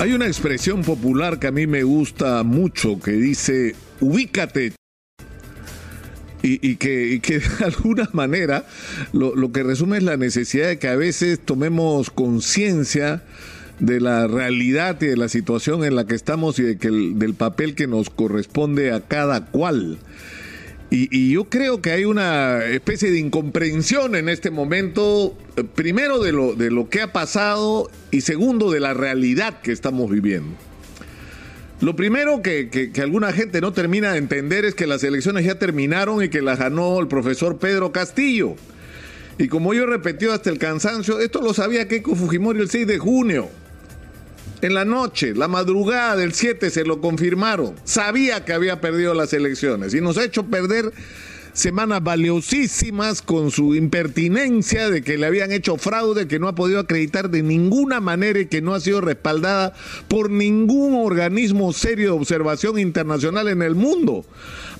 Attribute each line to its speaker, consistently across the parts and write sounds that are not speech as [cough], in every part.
Speaker 1: Hay una expresión popular que a mí me gusta mucho que dice, ubícate. Y, que, [laughs] de alguna manera lo, lo, que resume es la necesidad de que a veces tomemos conciencia de la realidad y de la situación en la que estamos y de que del papel que nos corresponde a cada cual. Y, yo creo que hay una especie de incomprensión en este momento, primero de lo, de lo que ha pasado y segundo de la realidad que estamos viviendo. Lo primero que, que, alguna gente no termina de entender es que las elecciones ya terminaron y que las ganó el profesor Pedro Castillo. Y como yo repetido hasta el cansancio, esto lo sabía Keiko Fujimori el 6 de junio en la noche, la madrugada del 7 se lo confirmaron. Sabía que había perdido las elecciones y nos ha hecho perder semanas valiosísimas con su impertinencia de que le habían hecho fraude, que no ha podido acreditar de ninguna manera y que no ha sido respaldada por ningún organismo serio de observación internacional en el mundo.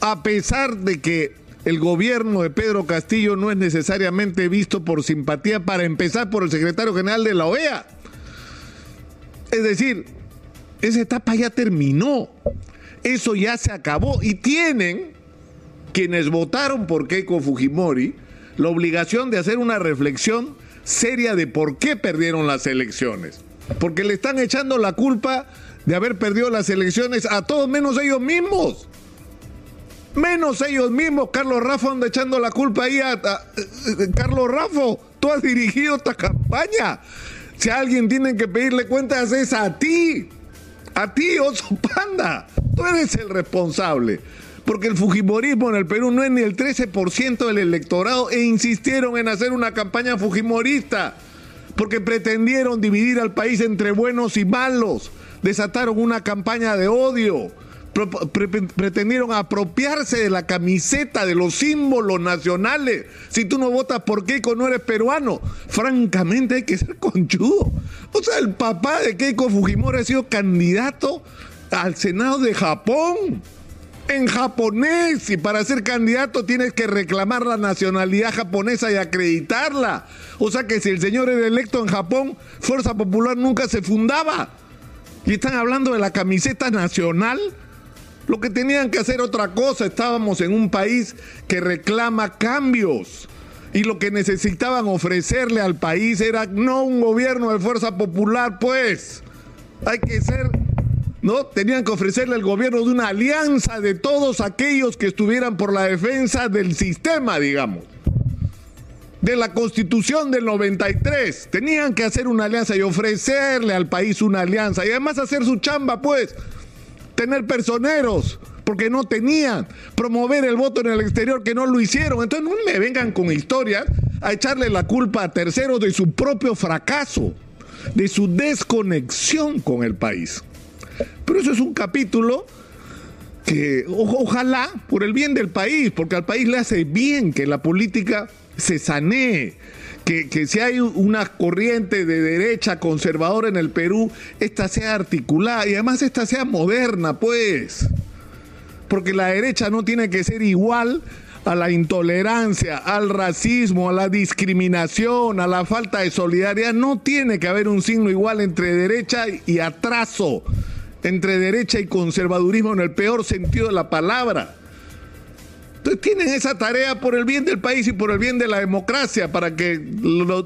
Speaker 1: A pesar de que el gobierno de Pedro Castillo no es necesariamente visto por simpatía para empezar por el secretario general de la OEA. Es decir, esa etapa ya terminó. Eso ya se acabó. Y tienen quienes votaron por Keiko Fujimori la obligación de hacer una reflexión seria de por qué perdieron las elecciones. Porque le están echando la culpa de haber perdido las elecciones a todos menos ellos mismos. Menos ellos mismos. Carlos Rafa anda echando la culpa ahí a, eh, Carlos Rafa. Tú has dirigido esta campaña. Si alguien tiene que pedirle cuentas es a ti. A ti, oso panda. Tú eres el responsable. Porque el Fujimorismo en el Perú no es ni el 13% del electorado e insistieron en hacer una campaña fujimorista. Porque pretendieron dividir al país entre buenos y malos. Desataron una campaña de odio pretendieron apropiarse de la camiseta, de los símbolos nacionales. Si tú no votas por Keiko, no eres peruano. Francamente, hay que ser conchudo. O sea, el papá de Keiko Fujimori ha sido candidato al Senado de Japón. En japonés, y para ser candidato tienes que reclamar la nacionalidad japonesa y acreditarla. O sea que si el señor era electo en Japón, Fuerza Popular nunca se fundaba. Y están hablando de la camiseta nacional lo que tenían que hacer otra cosa, estábamos en un país que reclama cambios. Y lo que necesitaban ofrecerle al país era no un gobierno de fuerza popular, pues. Hay que ser, ¿no? Tenían que ofrecerle el gobierno de una alianza de todos aquellos que estuvieran por la defensa del sistema, digamos. De la constitución del 93. Tenían que hacer una alianza y ofrecerle al país una alianza. Y además hacer su chamba, pues tener personeros, porque no tenían, promover el voto en el exterior, que no lo hicieron. Entonces no me vengan con historias a echarle la culpa a terceros de su propio fracaso, de su desconexión con el país. Pero eso es un capítulo que ojalá, por el bien del país, porque al país le hace bien que la política se sanee, que, si hay una corriente de derecha conservadora en el Perú, esta sea articulada y además esta sea moderna, pues. Porque la derecha no tiene que ser igual a la intolerancia, al racismo, a la discriminación, a la falta de solidaridad. No tiene que haber un signo igual entre derecha y atraso, entre derecha y conservadurismo en el peor sentido de la palabra. Entonces tienen esa tarea por el bien del país y por el bien de la democracia para que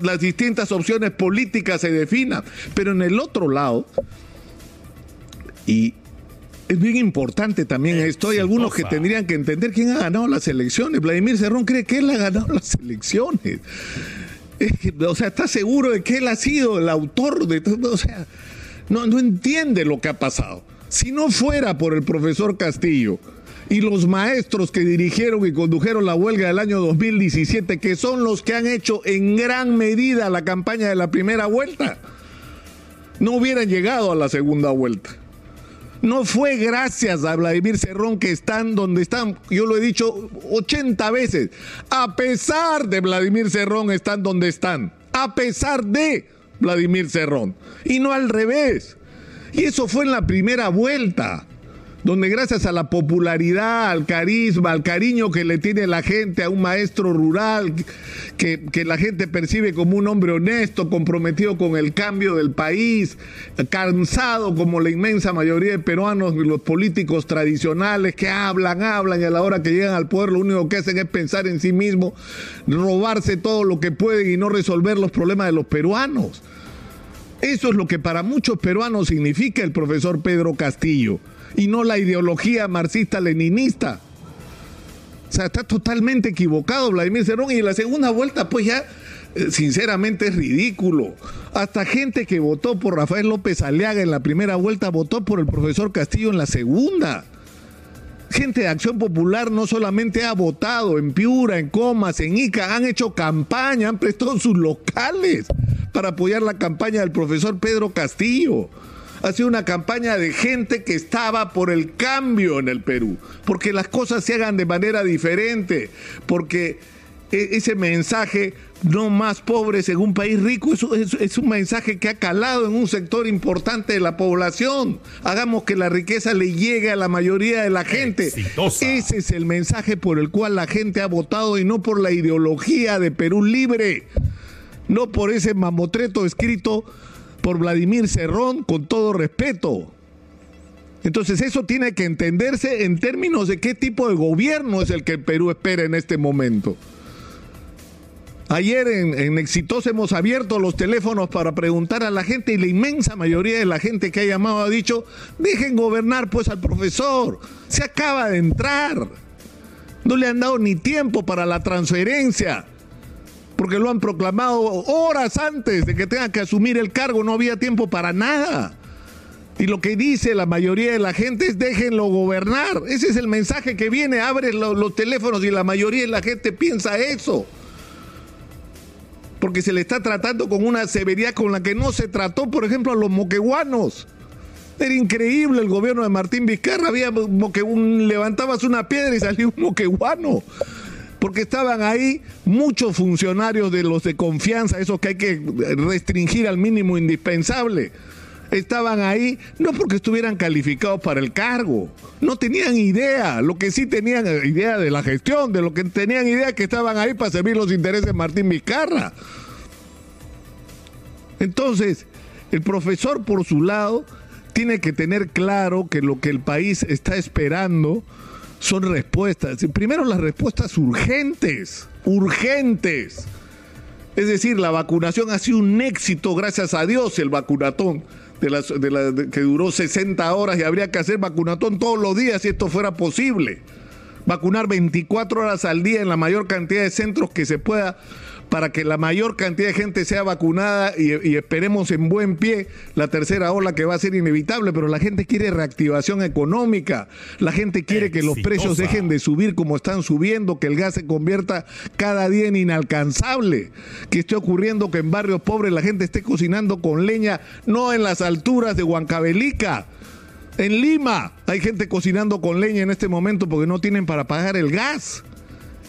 Speaker 1: las distintas opciones políticas se definan. Pero en el otro lado, y es bien importante también esto, hay algunos que tendrían que entender quién ha ganado las elecciones. Vladimir Cerrón cree que él ha ganado las elecciones. o sea, está seguro de que él ha sido el autor de todo. O sea, no, no entiende lo que ha pasado. Si no fuera por el profesor Castillo, y los maestros que dirigieron y condujeron la huelga del año 2017, que son los que han hecho en gran medida la campaña de la primera vuelta, no hubieran llegado a la segunda vuelta. No fue gracias a Vladimir Cerrón que están donde están, yo lo he dicho 80 veces, a pesar de Vladimir Cerrón están donde están, a pesar de Vladimir Cerrón, y no al revés. Y eso fue en la primera vuelta donde gracias a la popularidad, al carisma, al cariño que le tiene la gente a un maestro rural, que, que la gente percibe como un hombre honesto, comprometido con el cambio del país, cansado como la inmensa mayoría de peruanos, los políticos tradicionales que hablan, hablan y a la hora que llegan al poder lo único que hacen es pensar en sí mismo, robarse todo lo que pueden y no resolver los problemas de los peruanos. Eso es lo que para muchos peruanos significa el profesor Pedro Castillo y no la ideología marxista-leninista. O sea, está totalmente equivocado Vladimir Cerrón y en la segunda vuelta pues ya eh, sinceramente es ridículo. Hasta gente que votó por Rafael López Aliaga en la primera vuelta votó por el profesor Castillo en la segunda. Gente de Acción Popular no solamente ha votado en Piura, en Comas, en Ica, han hecho campaña, han prestado sus locales para apoyar la campaña del profesor Pedro Castillo. Ha sido una campaña de gente que estaba por el cambio en el Perú, porque las cosas se hagan de manera diferente, porque e, ese mensaje no más pobres en un país rico es, es, un mensaje que ha calado en un sector importante de la población. Hagamos que la riqueza le llegue a la mayoría de la gente. Ese es el mensaje por el cual la gente ha votado y no por la ideología de Perú libre no por ese mamotreto escrito por Vladimir Cerrón, con todo respeto. Entonces eso tiene que entenderse en términos de qué tipo de gobierno es el que el Perú espera en este momento. Ayer en, en Exitoso hemos abierto los teléfonos para preguntar a la gente y la inmensa mayoría de la gente que ha llamado ha dicho, dejen gobernar pues al profesor, se acaba de entrar, no le han dado ni tiempo para la transferencia porque lo han proclamado horas antes de que tenga que asumir el cargo, no había tiempo para nada. Y lo que dice la mayoría de la gente es déjenlo gobernar. Ese es el mensaje que viene, abre los teléfonos y la mayoría de la gente piensa eso. Porque se le está tratando con una severidad con la que no se trató, por ejemplo, a los moqueguanos. Era increíble el gobierno de Martín Vizcarra, había moque, levantabas una piedra y salía un moqueguano porque estaban ahí muchos funcionarios de los de confianza, esos que hay que restringir al mínimo indispensable. Estaban ahí no porque estuvieran calificados para el cargo, no tenían idea, lo que sí tenían idea de la gestión, de lo que tenían idea que estaban ahí para servir los intereses de Martín Vizcarra. Entonces, el profesor por su lado tiene que tener claro que lo que el país está esperando son respuestas. Primero las respuestas urgentes, urgentes. Es decir, la vacunación ha sido un éxito, gracias a Dios, el vacunatón, de de que duró 60 horas y habría que hacer vacunatón todos los días si esto fuera posible. Vacunar 24 horas al día en la mayor cantidad de centros que se pueda para que la mayor cantidad de gente sea vacunada y, esperemos en buen pie la tercera ola que va a ser inevitable, pero la gente quiere reactivación económica, la gente quiere que los precios dejen de subir como están subiendo, que el gas se convierta cada día en inalcanzable, que esté ocurriendo que en barrios pobres la gente esté cocinando con leña, no en las alturas de Huancavelica. En Lima hay gente cocinando con leña en este momento porque no tienen para pagar el gas.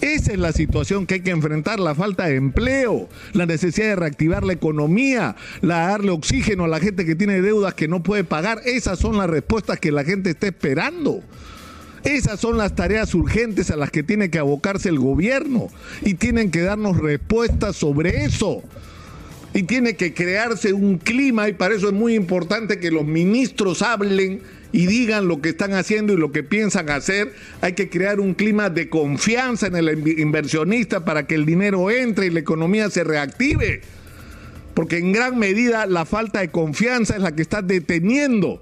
Speaker 1: Esa es la situación que hay que enfrentar, la falta de empleo, la necesidad de reactivar la economía, la darle oxígeno a la gente que tiene deudas que no puede pagar. Esas son las respuestas que la gente está esperando. Esas son las tareas urgentes a las que tiene que abocarse el gobierno y tienen que darnos respuestas sobre eso. Y tiene que crearse un clima y para eso es muy importante que los ministros hablen y digan lo que están haciendo y lo que piensan hacer. Hay que crear un clima de confianza en el inversionista para que el dinero entre y la economía se reactive. Porque en gran medida la falta de confianza es la que está deteniendo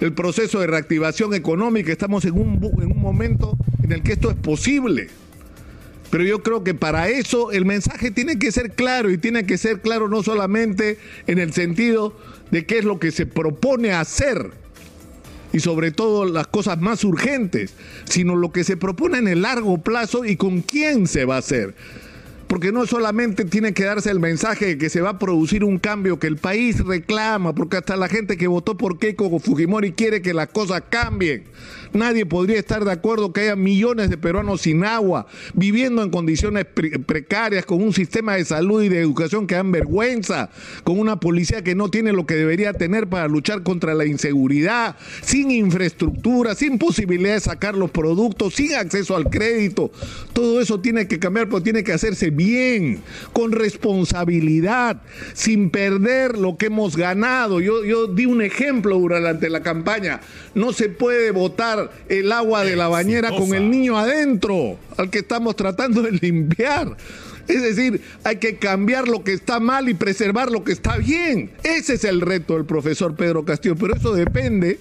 Speaker 1: el proceso de reactivación económica. Estamos en un, en un momento en el que esto es posible. Pero yo creo que para eso el mensaje tiene que ser claro y tiene que ser claro no solamente en el sentido de qué es lo que se propone hacer, y sobre todo las cosas más urgentes, sino lo que se propone en el largo plazo y con quién se va a hacer. Porque no solamente tiene que darse el mensaje de que se va a producir un cambio que el país reclama, porque hasta la gente que votó por Keiko Fujimori quiere que las cosas cambien. Nadie podría estar de acuerdo que haya millones de peruanos sin agua, viviendo en condiciones precarias, con un sistema de salud y de educación que dan vergüenza, con una policía que no tiene lo que debería tener para luchar contra la inseguridad, sin infraestructura, sin posibilidad de sacar los productos, sin acceso al crédito. Todo eso tiene que cambiar, pero tiene que hacerse bien, con responsabilidad, sin perder lo que hemos ganado. Yo, di un ejemplo durante la campaña. No se puede el agua de la bañera con el niño adentro, al que estamos tratando de limpiar. Es decir, hay que cambiar lo que está mal y preservar lo que está bien. Ese es el reto del profesor Pedro Castillo, pero eso depende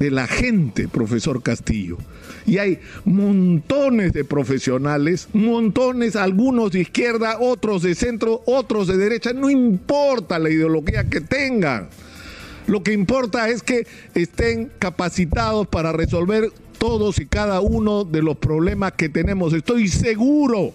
Speaker 1: de la gente, profesor Castillo. Y hay montones de profesionales, montones, algunos de izquierda, otros de centro, otros de derecha, no importa la ideología que tengan. Lo que importa es que estén capacitados para resolver todos y cada uno de los problemas que tenemos. Estoy seguro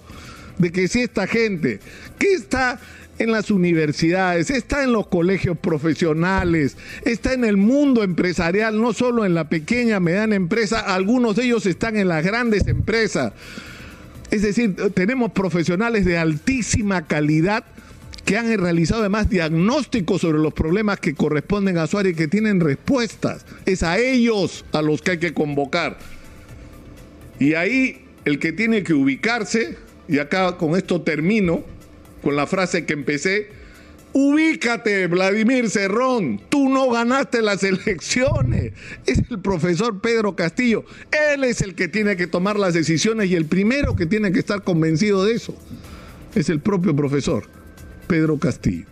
Speaker 1: de que si esta gente que está en las universidades, está en los colegios profesionales, está en el mundo empresarial, no solo en la pequeña, mediana empresa, algunos de ellos están en las grandes empresas. Es decir, tenemos profesionales de altísima calidad que han realizado además diagnósticos sobre los problemas que corresponden a su área y que tienen respuestas. Es a ellos a los que hay que convocar. Y ahí el que tiene que ubicarse, y acá con esto termino, con la frase que empecé, ubícate, Vladimir Cerrón, tú no ganaste las [laughs] elecciones. Es el profesor Pedro Castillo. Él es el que tiene que tomar las decisiones y el primero que tiene que estar convencido de eso es el propio profesor. Pedro Castillo.